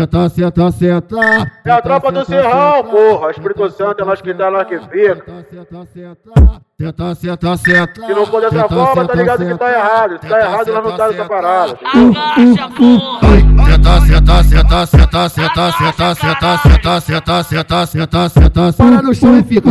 Senta, senta, senta. É a tropa do Serrão, porra. Espírito Santo é nós que dá, nós que fica. Senta, senta. Senta, senta, senta. Se não for dessa forma, tá ligado que tá errado. Se tá errado, nós não tá nessa parada. Agacha, porra! Senta, senta, senta, senta, senta, senta, senta, senta, senta, senta, senta, senta, para no chão e fica.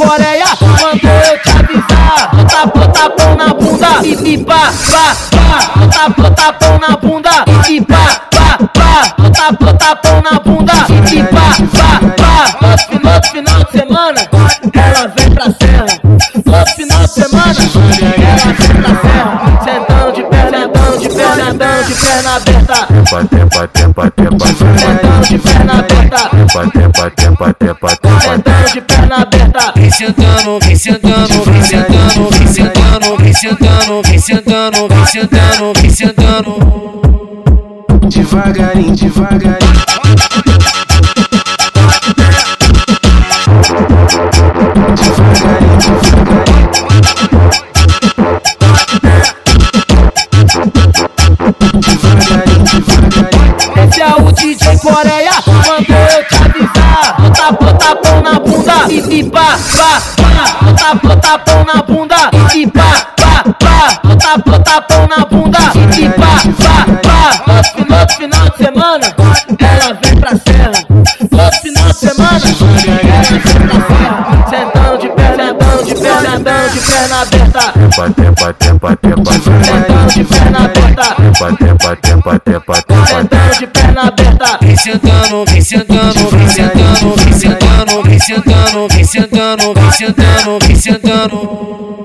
Coreia, mandou eu te avisar. Bota, bota pão na bunda e, e pá, pá, pá. Bota, bota pão na bunda e pá, pá, pá. Bota, bota pão na bunda e pá, pá, pá. No final, final de semana, ela vem pra serra. No final de semana, ela vem pra serra. Sentando de perna, sentando de perna, sentando de perna aberta. Tempa, tempa, tempa, tempa, Sentando de perna aberta. tempa, tempa, tempa, tempa, tempa, sentando, vem sentando, vem sentando, vem sentando, vem sentando, vem sentando, vem sentando, vem sentando. Devagarinho, devagarinho. Devagarinho, devagarinho. Devagarinho, devagarinho. Esse é o DJ Coreia, mandou eu. Bota, bota pão na bunda e, pá, pá, pá. Bota, bota pão na bunda e, pá, pá, pá. Bota, bota pão na bunda e, pá, pá, pá. No final, de semana, ela vem pra serra. No final de semana, sentando de perna aberta. tempa, tempa, tempa, tempa, Sentando de perna aberta. tempa, tempa, tempa, tempa, tempa, Sentando de perna aberta. Vem sentando, vem sentando, vem sentando, vem sentando, vem sentando, vem sentando, vem sentando, vem sentando.